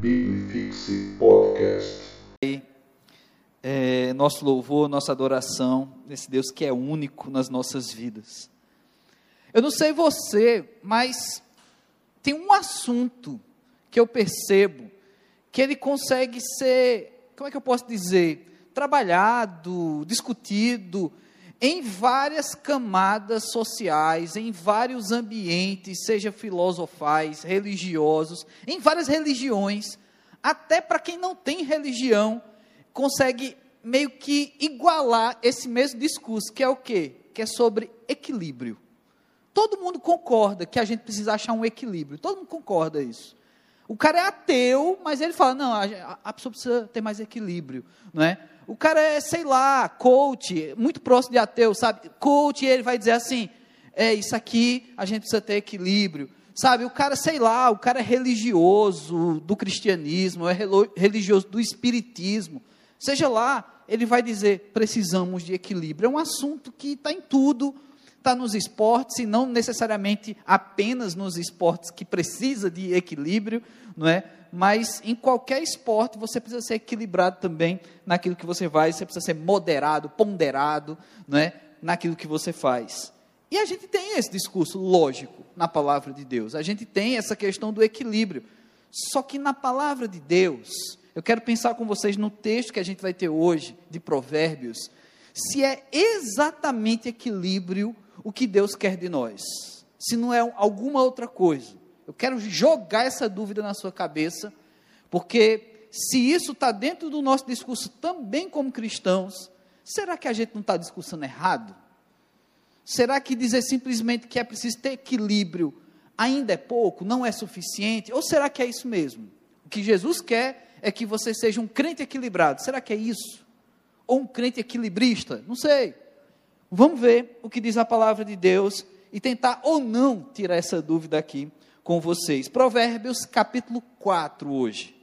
Bibifixe Podcast. É, nosso louvor, nossa adoração, esse Deus que é único nas nossas vidas. Eu não sei você, mas tem um assunto que eu percebo que ele consegue ser, como é que eu posso dizer, trabalhado, discutido em várias camadas sociais, em vários ambientes, seja filosofais, religiosos, em várias religiões, até para quem não tem religião, consegue meio que igualar esse mesmo discurso, que é o quê? Que é sobre equilíbrio. Todo mundo concorda que a gente precisa achar um equilíbrio. Todo mundo concorda isso. O cara é ateu, mas ele fala: não, a, a pessoa precisa ter mais equilíbrio, não é? O cara é, sei lá, coach, muito próximo de ateu, sabe? Coach, ele vai dizer assim: é isso aqui, a gente precisa ter equilíbrio. Sabe, o cara, sei lá, o cara é religioso do cristianismo, é religioso do espiritismo. Seja lá, ele vai dizer: precisamos de equilíbrio. É um assunto que está em tudo, está nos esportes, e não necessariamente apenas nos esportes que precisa de equilíbrio, não é? mas em qualquer esporte você precisa ser equilibrado também naquilo que você faz, você precisa ser moderado, ponderado, não é? naquilo que você faz. E a gente tem esse discurso lógico na palavra de Deus. A gente tem essa questão do equilíbrio. Só que na palavra de Deus, eu quero pensar com vocês no texto que a gente vai ter hoje de Provérbios, se é exatamente equilíbrio o que Deus quer de nós, se não é alguma outra coisa. Eu quero jogar essa dúvida na sua cabeça, porque se isso está dentro do nosso discurso também como cristãos, será que a gente não está discursando errado? Será que dizer simplesmente que é preciso ter equilíbrio ainda é pouco, não é suficiente? Ou será que é isso mesmo? O que Jesus quer é que você seja um crente equilibrado. Será que é isso? Ou um crente equilibrista? Não sei. Vamos ver o que diz a palavra de Deus e tentar ou não tirar essa dúvida aqui com vocês. Provérbios capítulo 4 hoje,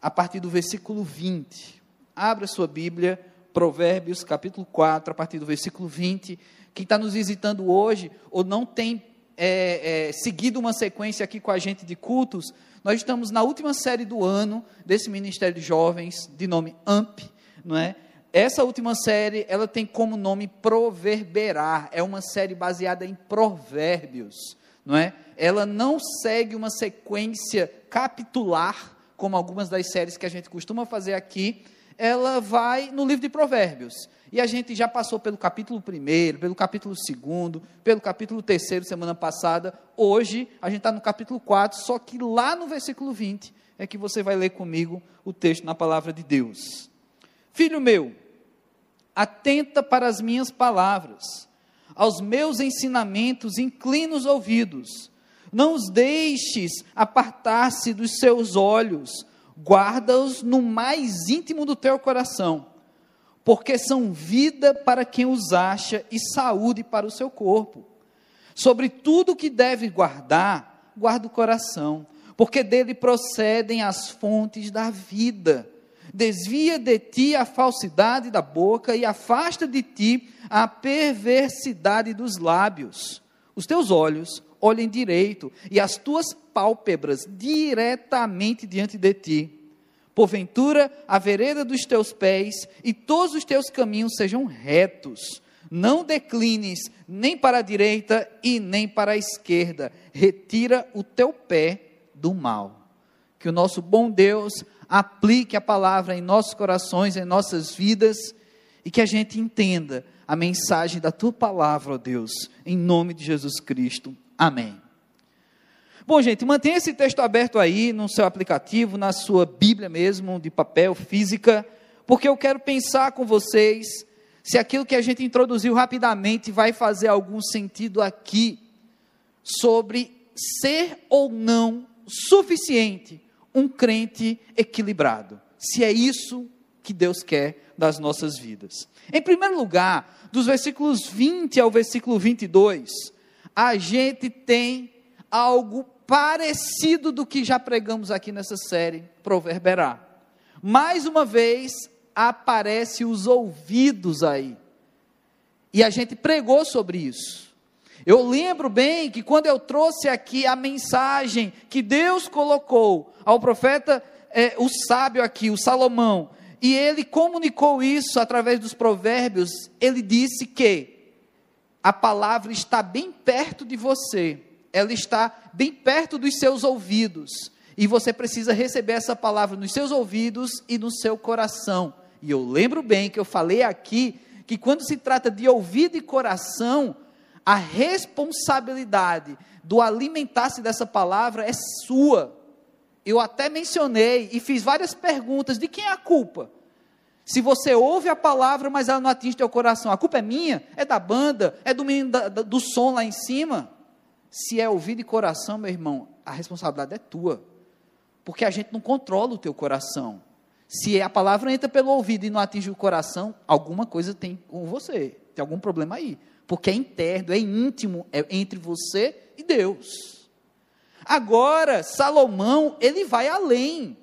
a partir do versículo 20. Abra sua Bíblia, Provérbios capítulo 4, a partir do versículo 20. Quem está nos visitando hoje ou não tem é, é, seguido uma sequência aqui com a gente de cultos, nós estamos na última série do ano desse Ministério de Jovens, de nome AMP, não é? Essa última série, ela tem como nome Proverberar, é uma série baseada em provérbios não é? Ela não segue uma sequência capitular, como algumas das séries que a gente costuma fazer aqui, ela vai no livro de Provérbios. E a gente já passou pelo capítulo 1, pelo capítulo 2, pelo capítulo 3 semana passada. Hoje a gente está no capítulo 4, só que lá no versículo 20 é que você vai ler comigo o texto na palavra de Deus. Filho meu, atenta para as minhas palavras aos meus ensinamentos, inclina os ouvidos. Não os deixes apartar-se dos seus olhos, guarda-os no mais íntimo do teu coração, porque são vida para quem os acha e saúde para o seu corpo. Sobre tudo que deve guardar, guarda o coração, porque dele procedem as fontes da vida. Desvia de ti a falsidade da boca e afasta de ti a perversidade dos lábios. Os teus olhos olhem direito e as tuas pálpebras diretamente diante de ti. Porventura, a vereda dos teus pés e todos os teus caminhos sejam retos. Não declines nem para a direita e nem para a esquerda. Retira o teu pé do mal. Que o nosso bom Deus aplique a palavra em nossos corações, em nossas vidas, e que a gente entenda a mensagem da tua palavra, ó Deus, em nome de Jesus Cristo. Amém. Bom, gente, mantenha esse texto aberto aí no seu aplicativo, na sua Bíblia mesmo, de papel, física, porque eu quero pensar com vocês se aquilo que a gente introduziu rapidamente vai fazer algum sentido aqui sobre ser ou não suficiente um crente equilibrado. Se é isso que Deus quer das nossas vidas. Em primeiro lugar, dos versículos 20 ao versículo 22, a gente tem algo parecido do que já pregamos aqui nessa série, Proverberar. Mais uma vez, aparece os ouvidos aí. E a gente pregou sobre isso. Eu lembro bem que quando eu trouxe aqui a mensagem que Deus colocou ao profeta é, o sábio aqui, o Salomão, e ele comunicou isso através dos provérbios, ele disse que a palavra está bem perto de você, ela está bem perto dos seus ouvidos, e você precisa receber essa palavra nos seus ouvidos e no seu coração. E eu lembro bem que eu falei aqui que quando se trata de ouvido e coração, a responsabilidade do alimentar-se dessa palavra é sua. Eu até mencionei e fiz várias perguntas: de quem é a culpa? Se você ouve a palavra, mas ela não atinge teu coração, a culpa é minha? É da banda? É do menino da, do som lá em cima? Se é ouvido e coração, meu irmão, a responsabilidade é tua. Porque a gente não controla o teu coração. Se a palavra entra pelo ouvido e não atinge o coração, alguma coisa tem com você. Tem algum problema aí. Porque é interno, é íntimo, é entre você e Deus. Agora, Salomão, ele vai além.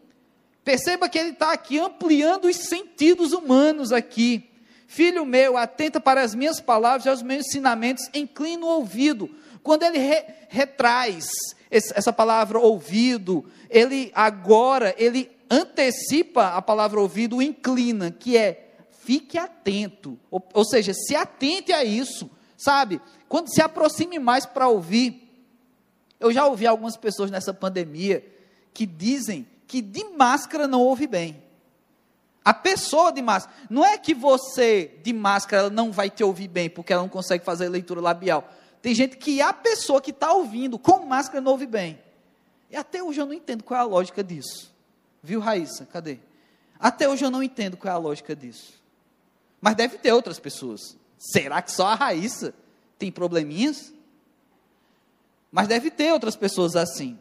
Perceba que ele está aqui ampliando os sentidos humanos aqui. Filho meu, atenta para as minhas palavras e aos meus ensinamentos, inclina o ouvido. Quando ele re, retraz essa palavra ouvido, ele agora, ele antecipa a palavra ouvido, inclina, que é fique atento, ou, ou seja, se atente a isso, sabe? Quando se aproxime mais para ouvir. Eu já ouvi algumas pessoas nessa pandemia que dizem que de máscara não ouve bem. A pessoa de máscara, não é que você de máscara não vai te ouvir bem porque ela não consegue fazer leitura labial. Tem gente que a pessoa que está ouvindo com máscara não ouve bem. E até hoje eu não entendo qual é a lógica disso. Viu, Raíssa? Cadê? Até hoje eu não entendo qual é a lógica disso. Mas deve ter outras pessoas. Será que só a Raíssa tem probleminhas? Mas deve ter outras pessoas assim.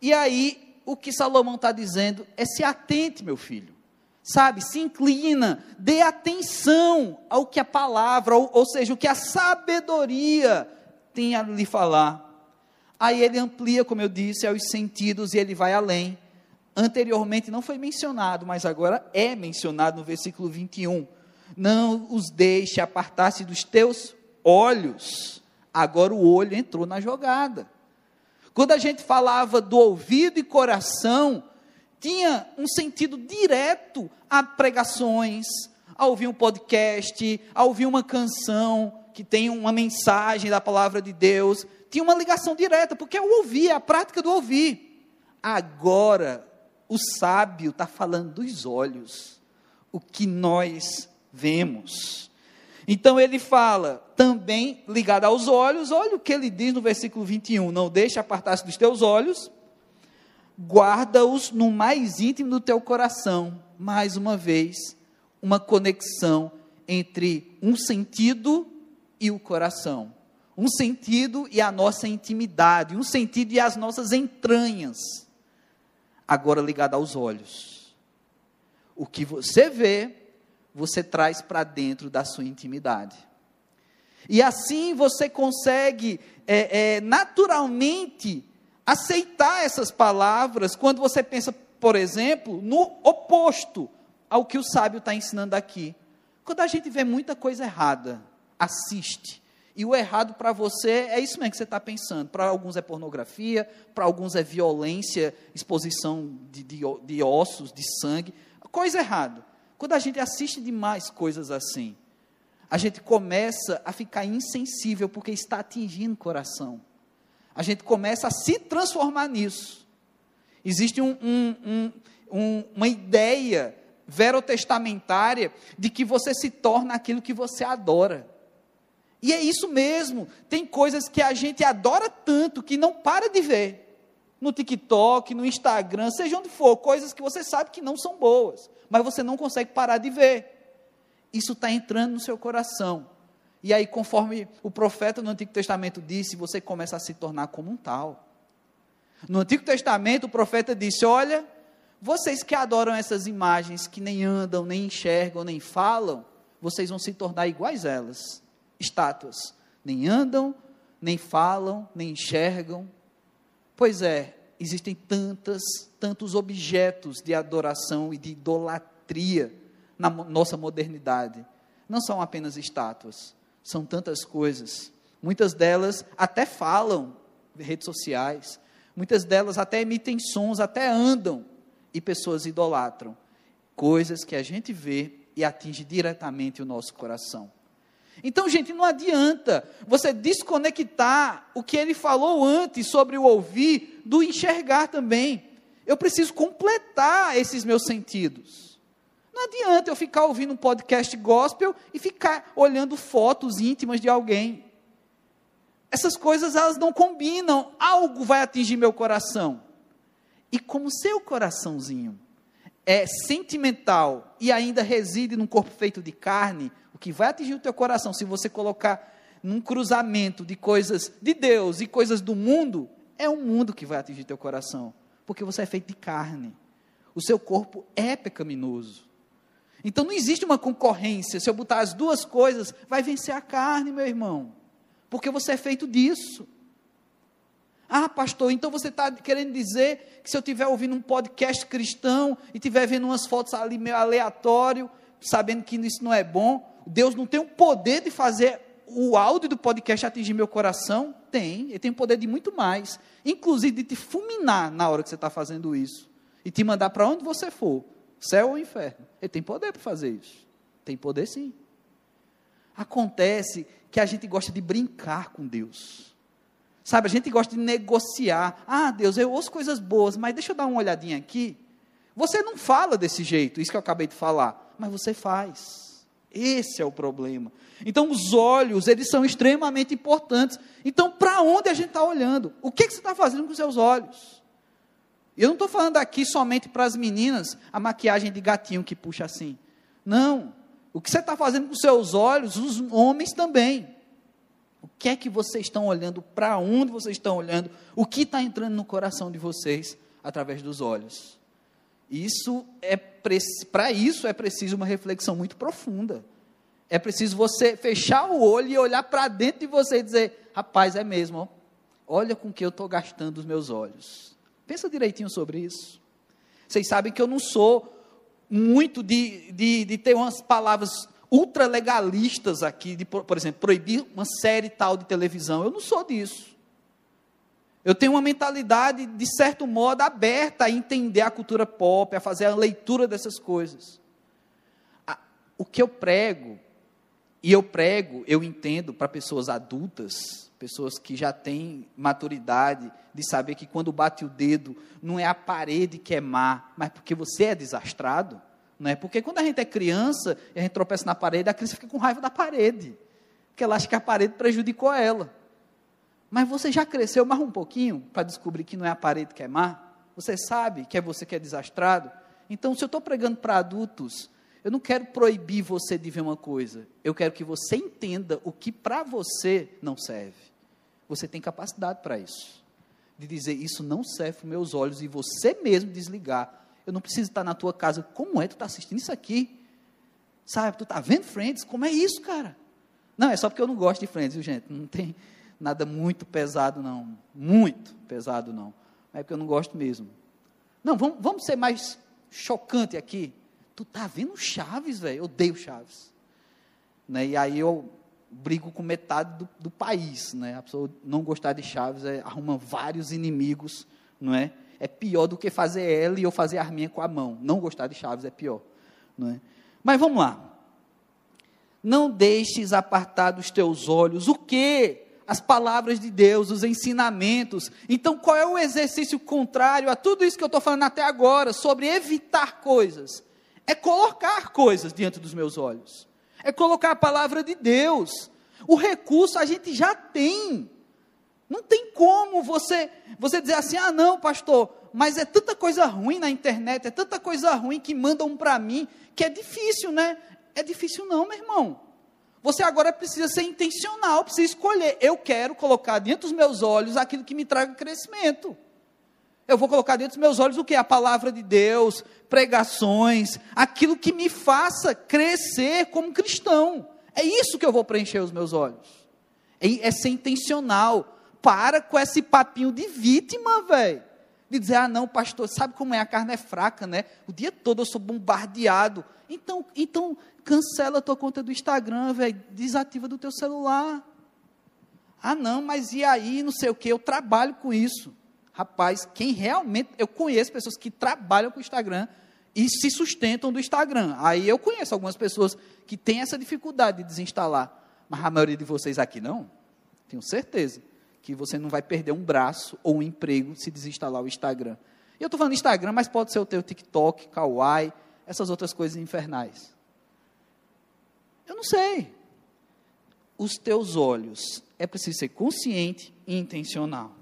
E aí, o que Salomão está dizendo é se atente, meu filho. Sabe, se inclina, dê atenção ao que a palavra, ou, ou seja, o que a sabedoria tem a lhe falar. Aí ele amplia, como eu disse, aos sentidos e ele vai além anteriormente não foi mencionado, mas agora é mencionado no versículo 21. Não os deixe apartar-se dos teus olhos. Agora o olho entrou na jogada. Quando a gente falava do ouvido e coração, tinha um sentido direto a pregações, a ouvir um podcast, a ouvir uma canção que tem uma mensagem da palavra de Deus. Tinha uma ligação direta, porque é o ouvir, é a prática do ouvir. Agora, o sábio está falando dos olhos, o que nós vemos. Então ele fala, também ligado aos olhos, olha o que ele diz no versículo 21: Não deixe apartar-se dos teus olhos, guarda-os no mais íntimo do teu coração. Mais uma vez, uma conexão entre um sentido e o coração. Um sentido e a nossa intimidade, um sentido e as nossas entranhas agora ligado aos olhos. O que você vê, você traz para dentro da sua intimidade. E assim você consegue é, é, naturalmente aceitar essas palavras quando você pensa, por exemplo, no oposto ao que o sábio está ensinando aqui. Quando a gente vê muita coisa errada, assiste, e o errado para você é isso mesmo que você está pensando. Para alguns é pornografia, para alguns é violência, exposição de, de, de, ossos, de sangue. Coisa errada. Quando a gente assiste demais coisas assim, a gente começa a ficar insensível porque está atingindo o coração. A gente começa a se transformar nisso. Existe um, um, um, uma ideia verotestamentária de que você se torna aquilo que você adora. E é isso mesmo. Tem coisas que a gente adora tanto que não para de ver. No TikTok, no Instagram, seja onde for, coisas que você sabe que não são boas, mas você não consegue parar de ver. Isso está entrando no seu coração. E aí, conforme o profeta no Antigo Testamento disse, você começa a se tornar como um tal. No Antigo Testamento, o profeta disse: Olha, vocês que adoram essas imagens, que nem andam, nem enxergam, nem falam, vocês vão se tornar iguais a elas estátuas. Nem andam, nem falam, nem enxergam. Pois é, existem tantas, tantos objetos de adoração e de idolatria na nossa modernidade. Não são apenas estátuas, são tantas coisas. Muitas delas até falam redes sociais, muitas delas até emitem sons, até andam. e pessoas idolatram coisas que a gente vê e atinge diretamente o nosso coração. Então, gente, não adianta você desconectar o que ele falou antes sobre o ouvir do enxergar também. Eu preciso completar esses meus sentidos. Não adianta eu ficar ouvindo um podcast gospel e ficar olhando fotos íntimas de alguém. Essas coisas elas não combinam. Algo vai atingir meu coração. E como seu coraçãozinho é sentimental e ainda reside num corpo feito de carne, que vai atingir o teu coração se você colocar num cruzamento de coisas de Deus e coisas do mundo, é o mundo que vai atingir teu coração, porque você é feito de carne. O seu corpo é pecaminoso. Então não existe uma concorrência. Se eu botar as duas coisas, vai vencer a carne, meu irmão. Porque você é feito disso. Ah, pastor, então você está querendo dizer que se eu estiver ouvindo um podcast cristão e estiver vendo umas fotos ali meio aleatório, sabendo que isso não é bom, Deus não tem o poder de fazer o áudio do podcast atingir meu coração? Tem, ele tem o poder de muito mais, inclusive de te fulminar na hora que você está fazendo isso e te mandar para onde você for, céu ou inferno. Ele tem poder para fazer isso. Tem poder sim. Acontece que a gente gosta de brincar com Deus. Sabe, a gente gosta de negociar. Ah, Deus, eu ouço coisas boas, mas deixa eu dar uma olhadinha aqui. Você não fala desse jeito, isso que eu acabei de falar, mas você faz. Esse é o problema. Então, os olhos, eles são extremamente importantes. Então, para onde a gente está olhando? O que, que você está fazendo com os seus olhos? Eu não estou falando aqui somente para as meninas, a maquiagem de gatinho que puxa assim. Não. O que você está fazendo com os seus olhos, os homens também. O que é que vocês estão olhando? Para onde vocês estão olhando? O que está entrando no coração de vocês através dos olhos? Isso é para isso é preciso uma reflexão muito profunda. É preciso você fechar o olho e olhar para dentro de você e dizer: rapaz, é mesmo, ó, olha com que eu estou gastando os meus olhos. Pensa direitinho sobre isso. Vocês sabem que eu não sou muito de, de, de ter umas palavras ultralegalistas aqui, de, por exemplo, proibir uma série tal de televisão. Eu não sou disso. Eu tenho uma mentalidade, de certo modo, aberta a entender a cultura pop, a fazer a leitura dessas coisas. O que eu prego, e eu prego, eu entendo para pessoas adultas, pessoas que já têm maturidade de saber que quando bate o dedo, não é a parede que é má, mas porque você é desastrado. Né? Porque quando a gente é criança e a gente tropeça na parede, a criança fica com raiva da parede, porque ela acha que a parede prejudicou ela. Mas você já cresceu mais um pouquinho para descobrir que não é a parede que é má? Você sabe que é você que é desastrado? Então, se eu estou pregando para adultos, eu não quero proibir você de ver uma coisa. Eu quero que você entenda o que para você não serve. Você tem capacidade para isso. De dizer, isso não serve para meus olhos, e você mesmo desligar eu não preciso estar na tua casa. Como é? Tu está assistindo isso aqui? Sabe? Tu está vendo Friends? Como é isso, cara? Não, é só porque eu não gosto de Friends, viu, gente? Não tem nada muito pesado, não. Muito pesado, não. É porque eu não gosto mesmo. Não, vamos, vamos ser mais chocante aqui. Tu tá vendo Chaves, velho? Eu odeio Chaves. Né? E aí eu brigo com metade do, do país, né? A pessoa não gostar de Chaves é, arruma vários inimigos, não é? é pior do que fazer ela e eu fazer a arminha com a mão. Não gostar de chaves é pior. Não é? Mas vamos lá. Não deixes apartar dos teus olhos o que? As palavras de Deus, os ensinamentos. Então, qual é o exercício contrário a tudo isso que eu estou falando até agora, sobre evitar coisas? É colocar coisas diante dos meus olhos. É colocar a palavra de Deus. O recurso a gente já tem. Não tem como você, você dizer assim: ah, não, pastor, mas é tanta coisa ruim na internet, é tanta coisa ruim que mandam para mim, que é difícil, né? É difícil, não, meu irmão. Você agora precisa ser intencional, precisa escolher. Eu quero colocar dentro dos meus olhos aquilo que me traga crescimento. Eu vou colocar dentro dos meus olhos o que? A palavra de Deus, pregações, aquilo que me faça crescer como cristão. É isso que eu vou preencher os meus olhos. É, é ser intencional para com esse papinho de vítima, velho. De dizer, ah, não, pastor, sabe como é? A carne é fraca, né? O dia todo eu sou bombardeado. Então, então cancela a tua conta do Instagram, velho. Desativa do teu celular. Ah, não, mas e aí, não sei o que, eu trabalho com isso. Rapaz, quem realmente. Eu conheço pessoas que trabalham com o Instagram e se sustentam do Instagram. Aí eu conheço algumas pessoas que têm essa dificuldade de desinstalar. Mas a maioria de vocês aqui não. Tenho certeza que você não vai perder um braço ou um emprego se desinstalar o Instagram. E eu estou falando Instagram, mas pode ser o teu TikTok, Kawaii, essas outras coisas infernais. Eu não sei. Os teus olhos, é preciso ser consciente e intencional.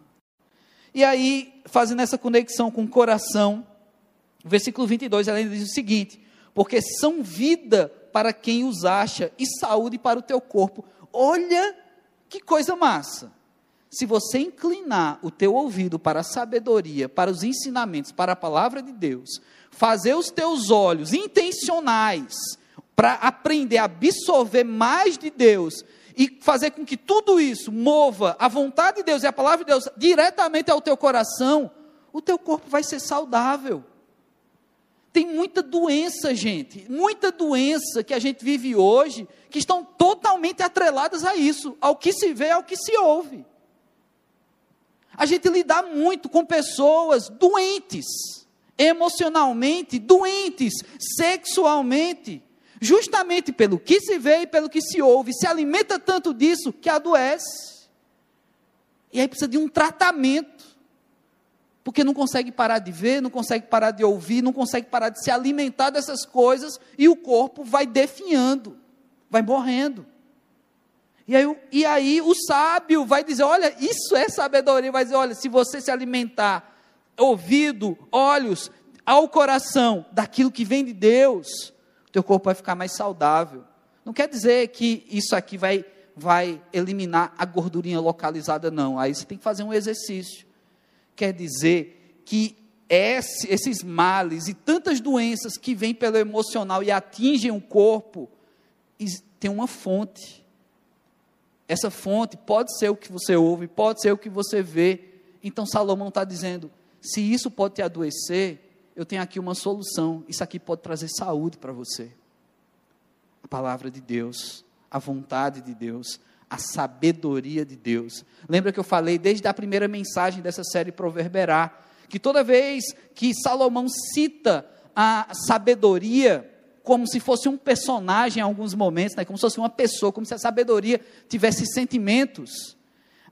E aí, fazendo essa conexão com o coração, versículo 22, ela diz o seguinte: Porque são vida para quem os acha e saúde para o teu corpo. Olha que coisa massa. Se você inclinar o teu ouvido para a sabedoria, para os ensinamentos, para a palavra de Deus, fazer os teus olhos intencionais para aprender a absorver mais de Deus e fazer com que tudo isso mova a vontade de Deus e a palavra de Deus diretamente ao teu coração, o teu corpo vai ser saudável. Tem muita doença, gente, muita doença que a gente vive hoje, que estão totalmente atreladas a isso, ao que se vê, ao que se ouve. A gente lida muito com pessoas doentes, emocionalmente doentes, sexualmente, justamente pelo que se vê e pelo que se ouve, se alimenta tanto disso que adoece. E aí precisa de um tratamento, porque não consegue parar de ver, não consegue parar de ouvir, não consegue parar de se alimentar dessas coisas e o corpo vai definhando, vai morrendo. E aí, e aí o sábio vai dizer: olha, isso é sabedoria. Vai dizer: olha, se você se alimentar, ouvido, olhos, ao coração, daquilo que vem de Deus, teu corpo vai ficar mais saudável. Não quer dizer que isso aqui vai, vai eliminar a gordurinha localizada, não. Aí você tem que fazer um exercício. Quer dizer que esse, esses males e tantas doenças que vêm pelo emocional e atingem o corpo, tem uma fonte. Essa fonte pode ser o que você ouve, pode ser o que você vê. Então Salomão está dizendo: se isso pode te adoecer, eu tenho aqui uma solução. Isso aqui pode trazer saúde para você. A palavra de Deus, a vontade de Deus, a sabedoria de Deus. Lembra que eu falei desde a primeira mensagem dessa série Proverberá, que toda vez que Salomão cita a sabedoria como se fosse um personagem em alguns momentos, né, como se fosse uma pessoa, como se a sabedoria tivesse sentimentos,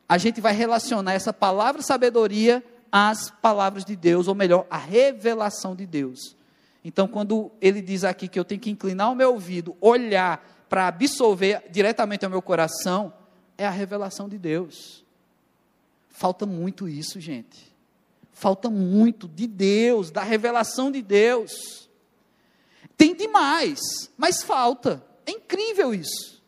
a gente vai relacionar essa palavra sabedoria as palavras de Deus, ou melhor, a revelação de Deus. Então, quando ele diz aqui que eu tenho que inclinar o meu ouvido, olhar para absorver diretamente ao meu coração, é a revelação de Deus. Falta muito isso, gente. Falta muito de Deus, da revelação de Deus. Tem demais, mas falta. É incrível isso.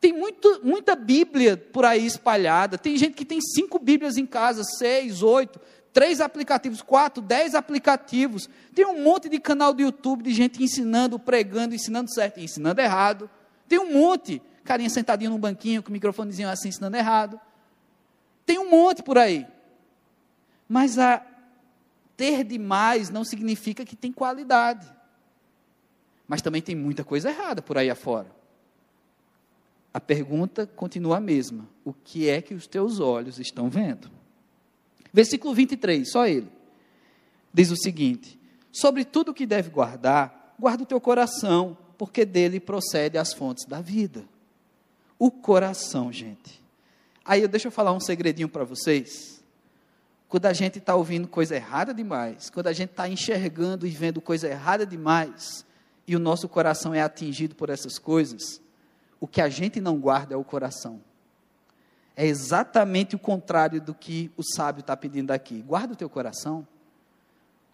Tem muito, muita Bíblia por aí espalhada. Tem gente que tem cinco Bíblias em casa, seis, oito, três aplicativos, quatro, dez aplicativos. Tem um monte de canal do YouTube de gente ensinando, pregando, ensinando certo e ensinando errado. Tem um monte. Carinha sentadinho num banquinho com o microfonezinho assim, ensinando errado. Tem um monte por aí. Mas a ter demais não significa que tem qualidade. Mas também tem muita coisa errada por aí afora. A pergunta continua a mesma: o que é que os teus olhos estão vendo? Versículo 23, só ele. Diz o seguinte: Sobre tudo o que deve guardar, guarda o teu coração, porque dele procede as fontes da vida. O coração, gente. Aí deixa eu falar um segredinho para vocês. Quando a gente está ouvindo coisa errada demais, quando a gente está enxergando e vendo coisa errada demais, e o nosso coração é atingido por essas coisas, o que a gente não guarda é o coração. É exatamente o contrário do que o sábio está pedindo aqui. Guarda o teu coração.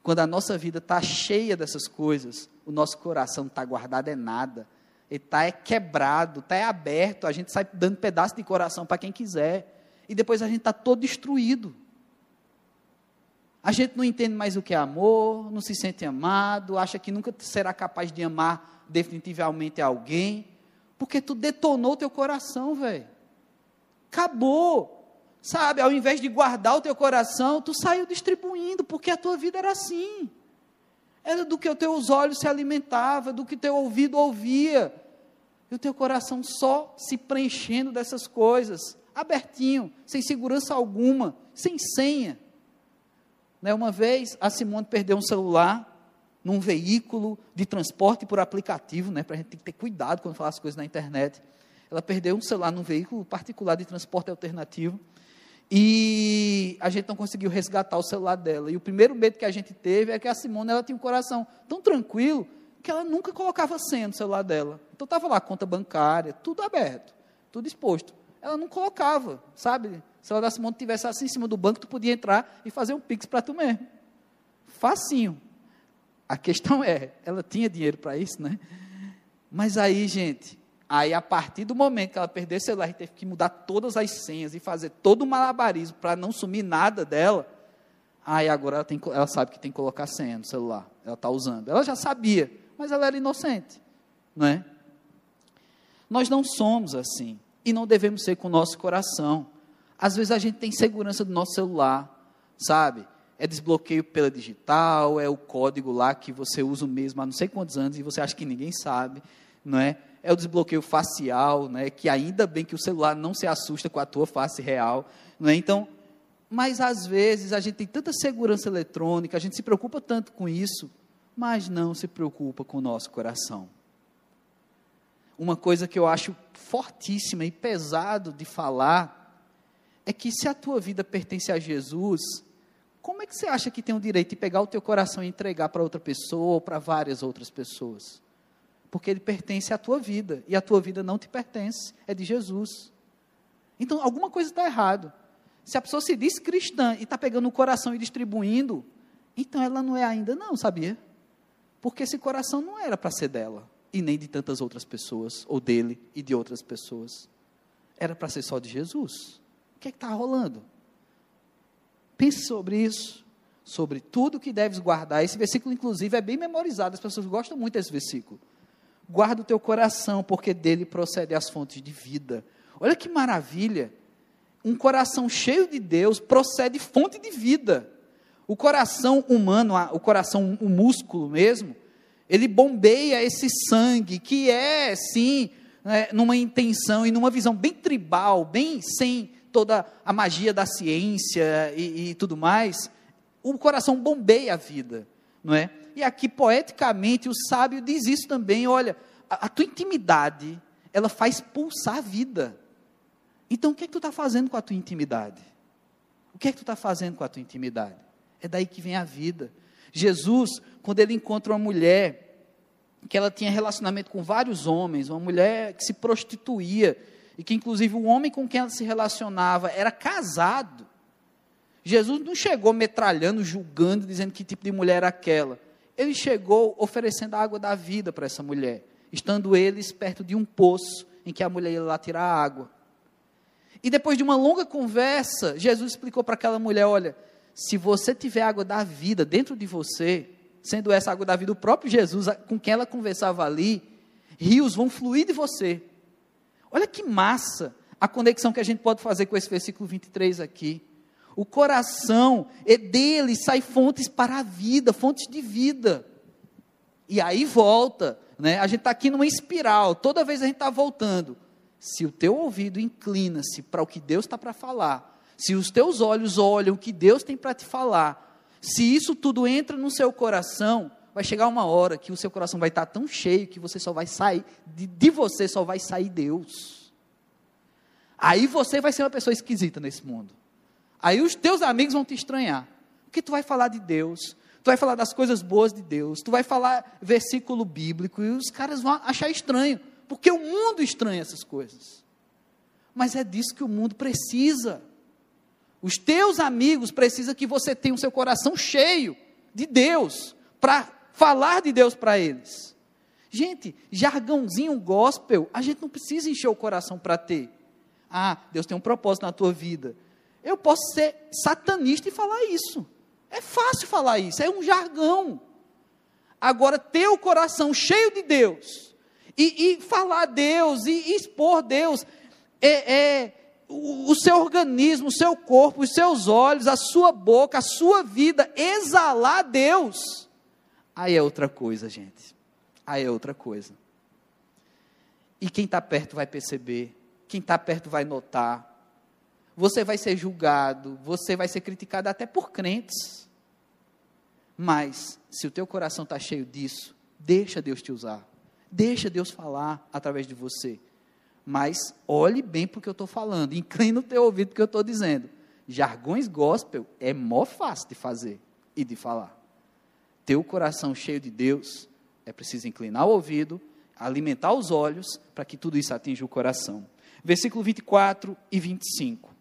Quando a nossa vida está cheia dessas coisas, o nosso coração está guardado é nada. Ele está é quebrado, está é aberto, a gente sai dando pedaço de coração para quem quiser. E depois a gente está todo destruído. A gente não entende mais o que é amor, não se sente amado, acha que nunca será capaz de amar definitivamente alguém. Porque tu detonou teu coração, velho. Acabou. Sabe, ao invés de guardar o teu coração, tu saiu distribuindo, porque a tua vida era assim. Era do que os teus olhos se alimentavam, do que teu ouvido ouvia. E o teu coração só se preenchendo dessas coisas, abertinho, sem segurança alguma, sem senha. Né? Uma vez a Simone perdeu um celular num veículo de transporte por aplicativo, né? Para a gente ter que ter cuidado quando falar as coisas na internet. Ela perdeu um celular num veículo particular de transporte alternativo. E a gente não conseguiu resgatar o celular dela. E o primeiro medo que a gente teve é que a Simone ela tinha um coração tão tranquilo que ela nunca colocava senha no celular dela. Então estava lá conta bancária, tudo aberto, tudo exposto. Ela não colocava, sabe? Se ela da Simone tivesse assim em cima do banco, tu podia entrar e fazer um pix para tu mesmo. Facinho. A questão é, ela tinha dinheiro para isso, né? Mas aí, gente, aí a partir do momento que ela perdeu o celular, teve que mudar todas as senhas e fazer todo o malabarismo para não sumir nada dela. Aí agora ela, tem, ela sabe que tem que colocar senha no celular. Ela está usando. Ela já sabia, mas ela era inocente, não é? Nós não somos assim e não devemos ser com o nosso coração. Às vezes a gente tem segurança do nosso celular, sabe? é desbloqueio pela digital, é o código lá que você usa mesmo há não sei quantos anos e você acha que ninguém sabe, não é? É o desbloqueio facial, né? Que ainda bem que o celular não se assusta com a tua face real, não é? Então, mas às vezes a gente tem tanta segurança eletrônica, a gente se preocupa tanto com isso, mas não se preocupa com o nosso coração. Uma coisa que eu acho fortíssima e pesado de falar é que se a tua vida pertence a Jesus, como é que você acha que tem o direito de pegar o teu coração e entregar para outra pessoa ou para várias outras pessoas? Porque ele pertence à tua vida e a tua vida não te pertence, é de Jesus. Então, alguma coisa está errado. Se a pessoa se diz cristã e está pegando o coração e distribuindo, então ela não é ainda não, sabia? Porque esse coração não era para ser dela e nem de tantas outras pessoas, ou dele e de outras pessoas. Era para ser só de Jesus. O que é está rolando? Pense sobre isso, sobre tudo que deves guardar. Esse versículo, inclusive, é bem memorizado, as pessoas gostam muito desse versículo. Guarda o teu coração, porque dele procedem as fontes de vida. Olha que maravilha! Um coração cheio de Deus procede fonte de vida. O coração humano, o coração, o músculo mesmo, ele bombeia esse sangue, que é, sim, né, numa intenção e numa visão bem tribal, bem sem toda a magia da ciência e, e tudo mais, o coração bombeia a vida, não é? E aqui, poeticamente, o sábio diz isso também: olha, a, a tua intimidade, ela faz pulsar a vida. Então, o que é que tu está fazendo com a tua intimidade? O que é que tu está fazendo com a tua intimidade? É daí que vem a vida. Jesus, quando ele encontra uma mulher, que ela tinha relacionamento com vários homens, uma mulher que se prostituía, e que inclusive o homem com quem ela se relacionava era casado. Jesus não chegou metralhando, julgando, dizendo que tipo de mulher era aquela. Ele chegou oferecendo a água da vida para essa mulher, estando eles perto de um poço em que a mulher ia lá tirar água. E depois de uma longa conversa, Jesus explicou para aquela mulher: olha, se você tiver água da vida dentro de você, sendo essa água da vida o próprio Jesus com quem ela conversava ali, rios vão fluir de você. Olha que massa a conexão que a gente pode fazer com esse versículo 23 aqui. O coração, é dele sai fontes para a vida, fontes de vida. E aí volta, né? A gente está aqui numa espiral, toda vez a gente está voltando. Se o teu ouvido inclina-se para o que Deus está para falar, se os teus olhos olham o que Deus tem para te falar, se isso tudo entra no seu coração, vai chegar uma hora que o seu coração vai estar tão cheio que você só vai sair, de, de você só vai sair Deus. Aí você vai ser uma pessoa esquisita nesse mundo. Aí os teus amigos vão te estranhar. Porque tu vai falar de Deus, tu vai falar das coisas boas de Deus, tu vai falar versículo bíblico e os caras vão achar estranho, porque o mundo estranha essas coisas. Mas é disso que o mundo precisa. Os teus amigos precisam que você tenha o seu coração cheio de Deus, para falar de Deus para eles. Gente, jargãozinho gospel, a gente não precisa encher o coração para ter. Ah, Deus tem um propósito na tua vida. Eu posso ser satanista e falar isso. É fácil falar isso, é um jargão. Agora, ter o coração cheio de Deus e, e falar Deus e, e expor Deus, é, é o, seu organismo, o seu corpo, os seus olhos, a sua boca, a sua vida, exalar Deus Aí é outra coisa, gente. Aí é outra coisa. E quem está perto vai perceber, quem está perto vai notar. Você vai ser julgado, você vai ser criticado até por crentes. Mas, se o teu coração está cheio disso, deixa Deus te usar. Deixa Deus falar através de você. Mas olhe bem para o que eu estou falando. Incline o teu ouvido para o que eu estou dizendo. Jargões gospel é mó fácil de fazer e de falar. Teu coração cheio de Deus, é preciso inclinar o ouvido, alimentar os olhos, para que tudo isso atinja o coração. Versículo 24 e 25.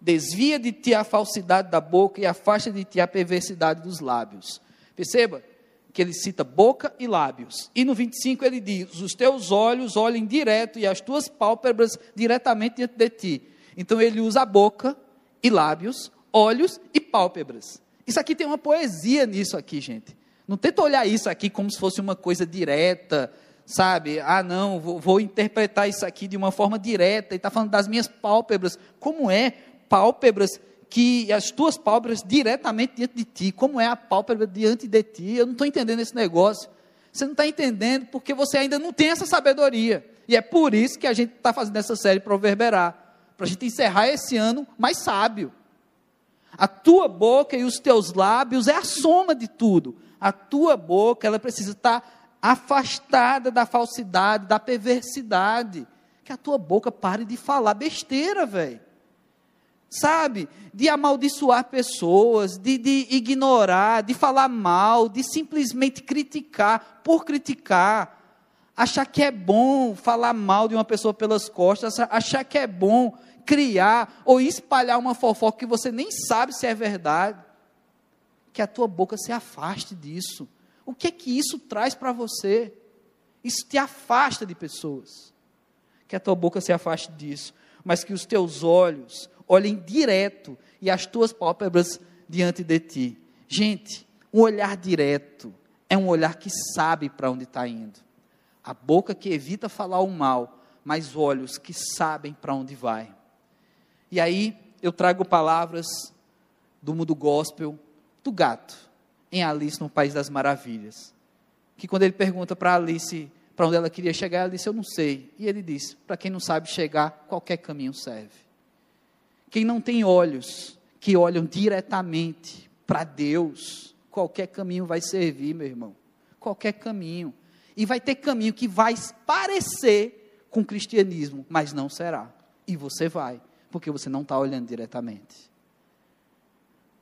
Desvia de ti a falsidade da boca e afasta de ti a perversidade dos lábios. Perceba que ele cita boca e lábios. E no 25 ele diz: Os teus olhos olhem direto e as tuas pálpebras diretamente diante de ti. Então ele usa a boca e lábios, olhos e pálpebras. Isso aqui tem uma poesia nisso aqui, gente. Não tenta olhar isso aqui como se fosse uma coisa direta, sabe? Ah, não, vou, vou interpretar isso aqui de uma forma direta e está falando das minhas pálpebras. Como é pálpebras que as tuas pálpebras diretamente diante de ti? Como é a pálpebra diante de ti? Eu não estou entendendo esse negócio. Você não está entendendo porque você ainda não tem essa sabedoria. E é por isso que a gente está fazendo essa série Proverberar para a gente encerrar esse ano mais sábio. A tua boca e os teus lábios é a soma de tudo. A tua boca, ela precisa estar afastada da falsidade, da perversidade. Que a tua boca pare de falar besteira, velho. Sabe? De amaldiçoar pessoas, de, de ignorar, de falar mal, de simplesmente criticar por criticar achar que é bom falar mal de uma pessoa pelas costas, achar que é bom criar ou espalhar uma fofoca que você nem sabe se é verdade, que a tua boca se afaste disso. O que é que isso traz para você? Isso te afasta de pessoas. Que a tua boca se afaste disso, mas que os teus olhos olhem direto e as tuas pálpebras diante de ti. Gente, um olhar direto é um olhar que sabe para onde está indo. A boca que evita falar o mal, mas olhos que sabem para onde vai. E aí eu trago palavras do mundo gospel do gato, em Alice no País das Maravilhas. Que quando ele pergunta para Alice para onde ela queria chegar, Alice, eu não sei. E ele diz: para quem não sabe chegar, qualquer caminho serve. Quem não tem olhos que olham diretamente para Deus, qualquer caminho vai servir, meu irmão. Qualquer caminho. E vai ter caminho que vai parecer com o cristianismo, mas não será. E você vai porque você não está olhando diretamente.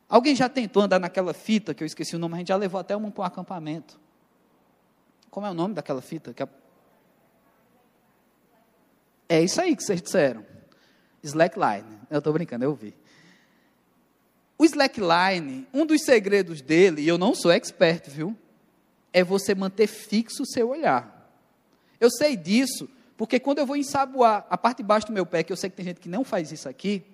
Alguém já tentou andar naquela fita, que eu esqueci o nome, a gente já levou até uma para um acampamento. Como é o nome daquela fita? É... é isso aí que vocês disseram. Slackline. Eu estou brincando, eu vi. O slackline, um dos segredos dele, e eu não sou expert, viu? É você manter fixo o seu olhar. Eu sei disso porque quando eu vou ensaboar a parte de baixo do meu pé, que eu sei que tem gente que não faz isso aqui,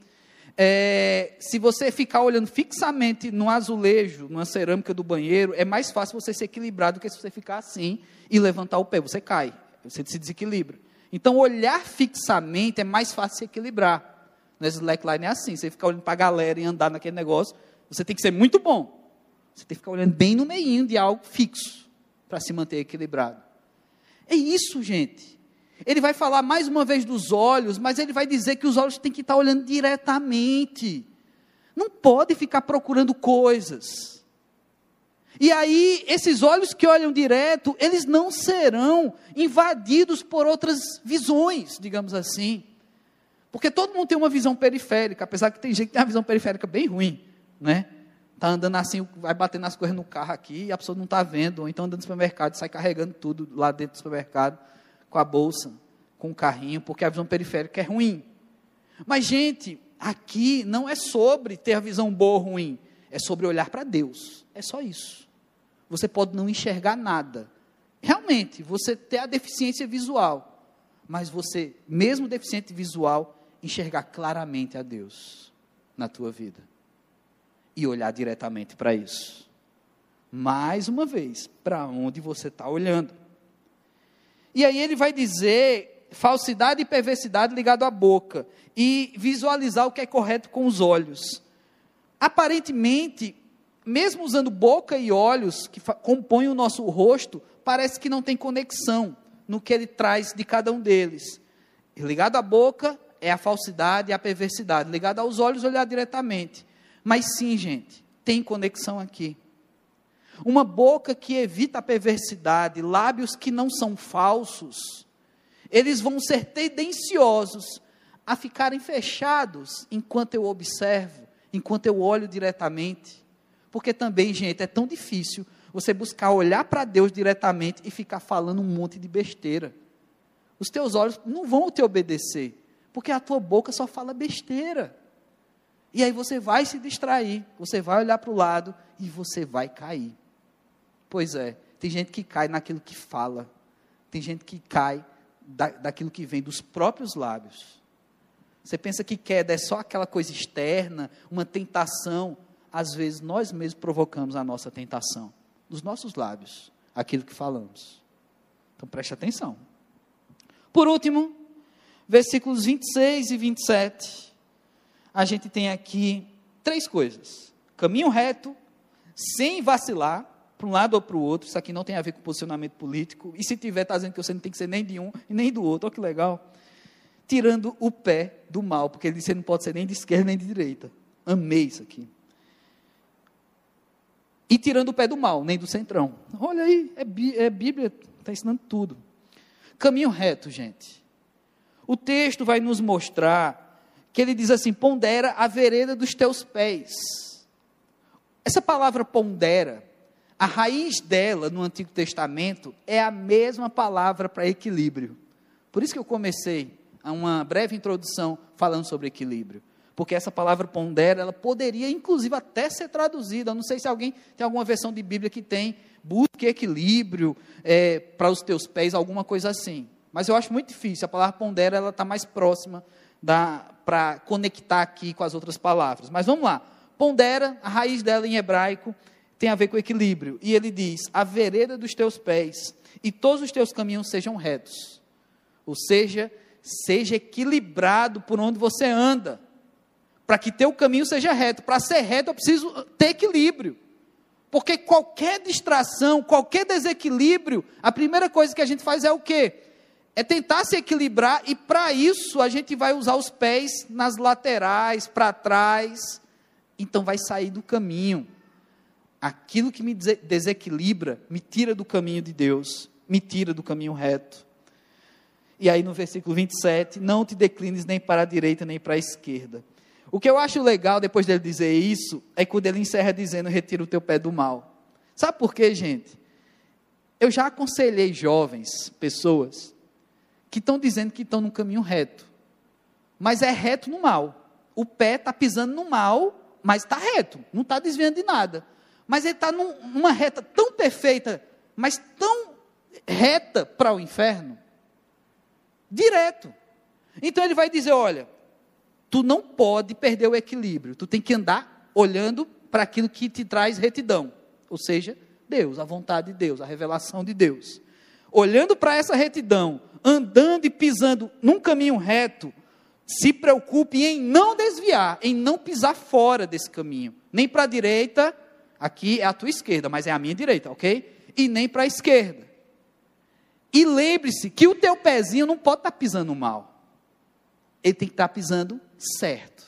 é, se você ficar olhando fixamente no azulejo, numa cerâmica do banheiro, é mais fácil você se equilibrar do que se você ficar assim e levantar o pé. Você cai, você se desequilibra. Então, olhar fixamente é mais fácil se equilibrar. No slackline é assim, você ficar olhando para a galera e andar naquele negócio, você tem que ser muito bom. Você tem que ficar olhando bem no meio de algo fixo para se manter equilibrado. É isso, gente. Ele vai falar mais uma vez dos olhos, mas ele vai dizer que os olhos têm que estar olhando diretamente. Não pode ficar procurando coisas. E aí, esses olhos que olham direto, eles não serão invadidos por outras visões, digamos assim. Porque todo mundo tem uma visão periférica, apesar que tem gente que tem uma visão periférica bem ruim, né? Está andando assim, vai batendo as coisas no carro aqui e a pessoa não está vendo, ou então andando no supermercado, sai carregando tudo lá dentro do supermercado com a bolsa, com o carrinho, porque a visão periférica é ruim. Mas, gente, aqui não é sobre ter a visão boa ou ruim, é sobre olhar para Deus. É só isso. Você pode não enxergar nada. Realmente, você ter a deficiência visual, mas você, mesmo deficiente visual, enxergar claramente a Deus na tua vida e olhar diretamente para isso. Mais uma vez, para onde você está olhando. E aí ele vai dizer falsidade e perversidade ligado à boca e visualizar o que é correto com os olhos. Aparentemente, mesmo usando boca e olhos que compõem o nosso rosto, parece que não tem conexão no que ele traz de cada um deles. Ligado à boca é a falsidade e a perversidade, ligado aos olhos olhar diretamente. Mas sim, gente, tem conexão aqui. uma boca que evita a perversidade, lábios que não são falsos, eles vão ser tendenciosos a ficarem fechados enquanto eu observo, enquanto eu olho diretamente. Porque também, gente, é tão difícil você buscar olhar para Deus diretamente e ficar falando um monte de besteira. Os teus olhos não vão te obedecer, porque a tua boca só fala besteira. E aí você vai se distrair, você vai olhar para o lado e você vai cair. Pois é, tem gente que cai naquilo que fala, tem gente que cai da, daquilo que vem dos próprios lábios. Você pensa que queda é só aquela coisa externa, uma tentação. Às vezes nós mesmos provocamos a nossa tentação, dos nossos lábios, aquilo que falamos. Então preste atenção. Por último, versículos 26 e 27, a gente tem aqui três coisas: caminho reto, sem vacilar, para um lado ou para o outro. Isso aqui não tem a ver com posicionamento político. E se tiver, está dizendo que você não tem que ser nem de um e nem do outro. Olha que legal. Tirando o pé do mal, porque ele disse que não pode ser nem de esquerda nem de direita. Amei isso aqui. E tirando o pé do mal, nem do centrão. Olha aí, é, é Bíblia, está ensinando tudo. Caminho reto, gente. O texto vai nos mostrar que ele diz assim: pondera a vereda dos teus pés. Essa palavra pondera a raiz dela no Antigo Testamento é a mesma palavra para equilíbrio. Por isso que eu comecei uma breve introdução falando sobre equilíbrio. Porque essa palavra pondera, ela poderia inclusive até ser traduzida. Eu não sei se alguém tem alguma versão de Bíblia que tem busque equilíbrio é, para os teus pés, alguma coisa assim. Mas eu acho muito difícil. A palavra pondera ela está mais próxima para conectar aqui com as outras palavras. Mas vamos lá. Pondera, a raiz dela em hebraico tem a ver com equilíbrio. E ele diz: a vereda dos teus pés e todos os teus caminhos sejam retos. Ou seja, seja equilibrado por onde você anda. Para que teu caminho seja reto. Para ser reto, eu preciso ter equilíbrio. Porque qualquer distração, qualquer desequilíbrio, a primeira coisa que a gente faz é o quê? É tentar se equilibrar, e para isso a gente vai usar os pés nas laterais, para trás. Então vai sair do caminho aquilo que me desequilibra me tira do caminho de Deus, me tira do caminho reto. E aí no versículo 27, não te declines nem para a direita nem para a esquerda. O que eu acho legal depois dele dizer isso é quando ele encerra dizendo: retira o teu pé do mal. Sabe por quê, gente? Eu já aconselhei jovens, pessoas, que estão dizendo que estão no caminho reto, mas é reto no mal. O pé está pisando no mal, mas está reto, não está desviando de nada mas ele está num, numa reta tão perfeita, mas tão reta para o inferno, direto. Então ele vai dizer: olha, tu não pode perder o equilíbrio, tu tem que andar olhando para aquilo que te traz retidão, ou seja, Deus, a vontade de Deus, a revelação de Deus. Olhando para essa retidão, andando e pisando num caminho reto, se preocupe em não desviar, em não pisar fora desse caminho, nem para a direita, Aqui é a tua esquerda, mas é a minha direita, ok? E nem para a esquerda. E lembre-se que o teu pezinho não pode estar tá pisando mal. Ele tem que estar tá pisando certo.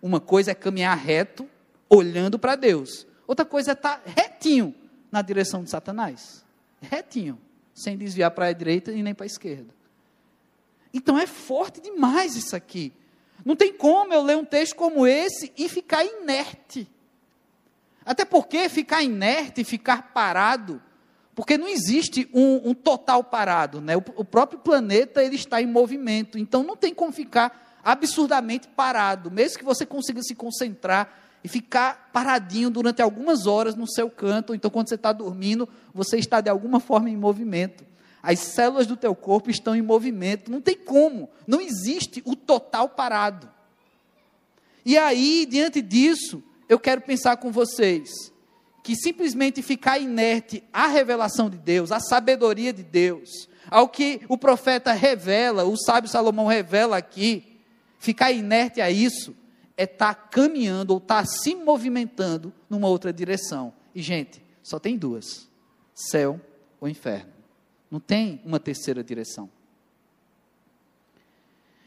Uma coisa é caminhar reto, olhando para Deus. Outra coisa é estar tá retinho na direção de Satanás. Retinho, sem desviar para a direita e nem para a esquerda. Então é forte demais isso aqui. Não tem como eu ler um texto como esse e ficar inerte. Até porque ficar inerte, ficar parado, porque não existe um, um total parado, né? O, o, próprio planeta ele está em movimento, então não tem como ficar absurdamente parado, mesmo que você consiga se concentrar e ficar paradinho durante algumas horas no seu canto, então quando você está dormindo, você está de alguma forma em movimento. As células do teu corpo estão em movimento, não tem como, não existe o total parado. E aí, diante disso, eu quero pensar com vocês que simplesmente ficar inerte à revelação de Deus, à sabedoria de Deus, ao que o profeta revela, o sábio Salomão revela aqui, ficar inerte a isso é estar tá caminhando ou estar tá se movimentando numa outra direção. E, gente, só tem duas: céu ou inferno. Não tem uma terceira direção.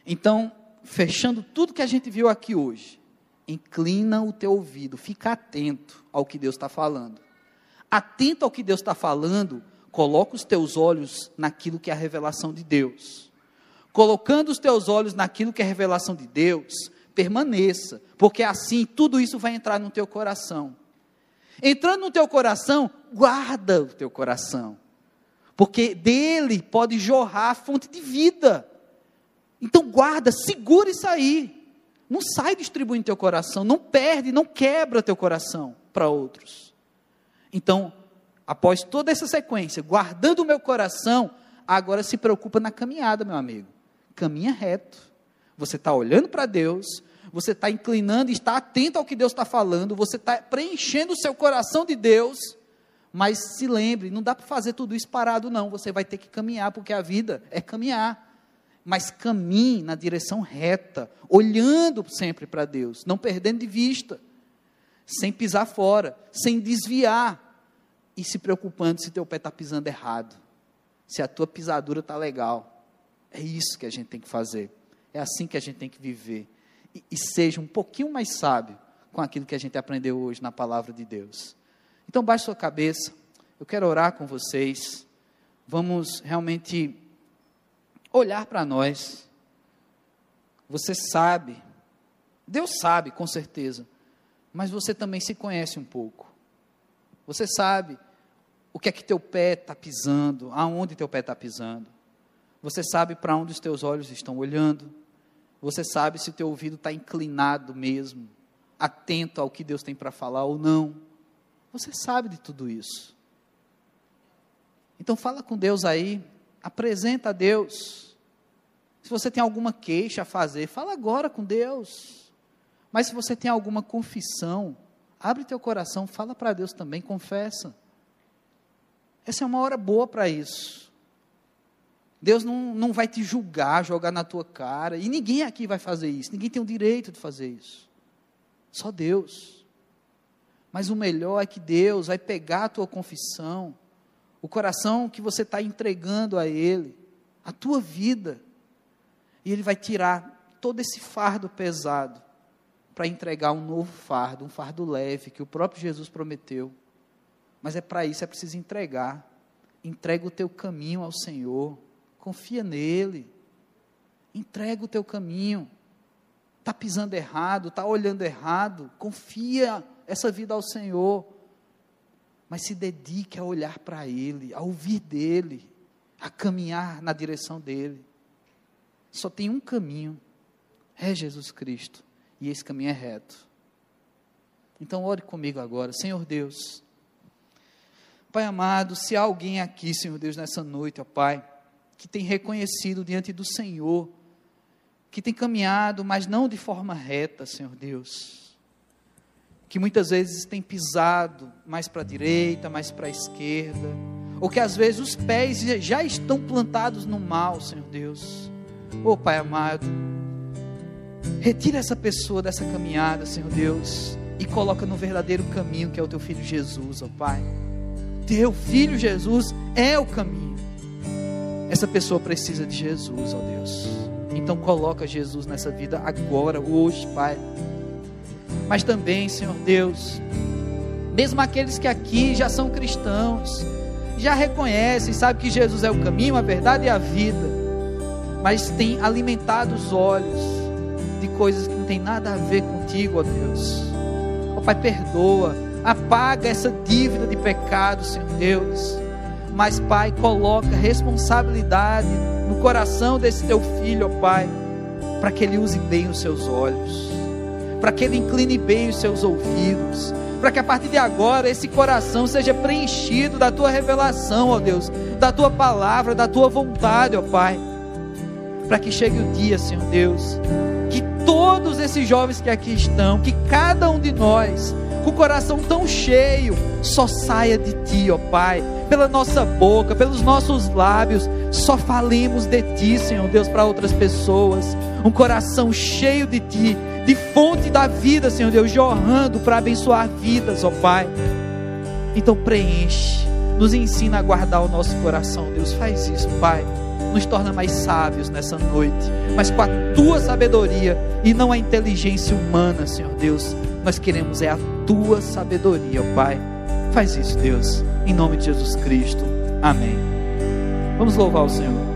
Então, fechando tudo que a gente viu aqui hoje, inclina o teu ouvido, fica atento ao que Deus está falando. atento ao que Deus está falando, coloca os teus olhos naquilo que é a revelação de Deus. Colocando os teus olhos naquilo que é revelação de Deus, permaneça, porque assim tudo isso vai entrar no teu coração. Entrando no teu coração, guarda o teu coração, porque dele pode jorrar a fonte de vida. Então guarda, segura isso aí. Não sai distribuindo teu coração, não perde, não quebra teu coração para outros. Então, após toda essa sequência, guardando o meu coração, agora se preocupa na caminhada, meu amigo. Caminha reto. Você está olhando para Deus, você está inclinando, está atento ao que Deus está falando, você está preenchendo o seu coração de Deus, mas se lembre, não dá para fazer tudo isso parado, não. Você vai ter que caminhar, porque a vida é caminhar. Mas caminhe na direção reta, olhando sempre para Deus, não perdendo de vista, sem pisar fora, sem desviar e se preocupando se teu pé está pisando errado, se a tua pisadura está legal. É isso que a gente tem que fazer. É assim que a gente tem que viver e, e seja um pouquinho mais sábio com aquilo que a gente aprendeu hoje na palavra de Deus. Então, baixe sua cabeça, eu quero orar com vocês, vamos realmente olhar para nós. Você sabe, Deus sabe com certeza, mas você também se conhece um pouco. Você sabe o que é que teu pé está pisando, aonde teu pé está pisando. Você sabe para onde os teus olhos estão olhando. Você sabe se o teu ouvido está inclinado mesmo, atento ao que Deus tem para falar ou não. Você sabe de tudo isso. Então fala com Deus aí, apresenta a Deus. Se você tem alguma queixa a fazer, fala agora com Deus. Mas se você tem alguma confissão, abre teu coração, fala para Deus também, confessa. Essa é uma hora boa para isso. Deus não, não vai te julgar, jogar na tua cara. E ninguém aqui vai fazer isso. Ninguém tem o direito de fazer isso. Só Deus. Mas o melhor é que Deus vai pegar a tua confissão, o coração que você está entregando a Ele, a tua vida, e Ele vai tirar todo esse fardo pesado para entregar um novo fardo, um fardo leve que o próprio Jesus prometeu. Mas é para isso, é preciso entregar. Entrega o teu caminho ao Senhor confia nele, entrega o teu caminho. Está pisando errado, está olhando errado, confia essa vida ao Senhor, mas se dedique a olhar para Ele, a ouvir dEle, a caminhar na direção dEle. Só tem um caminho, é Jesus Cristo, e esse caminho é reto. Então, ore comigo agora, Senhor Deus. Pai amado, se há alguém aqui, Senhor Deus, nessa noite, ó Pai, que tem reconhecido diante do Senhor, que tem caminhado, mas não de forma reta, Senhor Deus. Que muitas vezes tem pisado mais para a direita, mais para a esquerda, ou que às vezes os pés já estão plantados no mal, Senhor Deus. Oh Pai amado, retira essa pessoa dessa caminhada, Senhor Deus, e coloca no verdadeiro caminho que é o teu filho Jesus, ó oh Pai. Teu filho Jesus é o caminho. Essa pessoa precisa de Jesus, ó Deus. Então coloca Jesus nessa vida agora, hoje, Pai. Mas também, Senhor Deus, mesmo aqueles que aqui já são cristãos, já reconhecem, sabem que Jesus é o caminho, a verdade e a vida, mas têm alimentado os olhos de coisas que não tem nada a ver contigo, ó Deus. Ó Pai, perdoa, apaga essa dívida de pecado, Senhor Deus mas, Pai, coloca responsabilidade no coração desse teu filho, ó Pai, para que ele use bem os seus olhos, para que ele incline bem os seus ouvidos, para que a partir de agora esse coração seja preenchido da tua revelação, ó Deus, da tua palavra, da tua vontade, ó Pai. Para que chegue o dia, Senhor Deus, que todos esses jovens que aqui estão, que cada um de nós com o coração tão cheio, só saia de ti, ó Pai, pela nossa boca, pelos nossos lábios, só falemos de ti, Senhor Deus, para outras pessoas. Um coração cheio de ti, de fonte da vida, Senhor Deus, jorrando para abençoar vidas, ó Pai. Então preenche, nos ensina a guardar o nosso coração, Deus, faz isso, Pai. Nos torna mais sábios nessa noite, mas com a tua sabedoria e não a inteligência humana, Senhor Deus. Nós queremos é a tua sabedoria, ó Pai. Faz isso, Deus, em nome de Jesus Cristo. Amém. Vamos louvar o Senhor.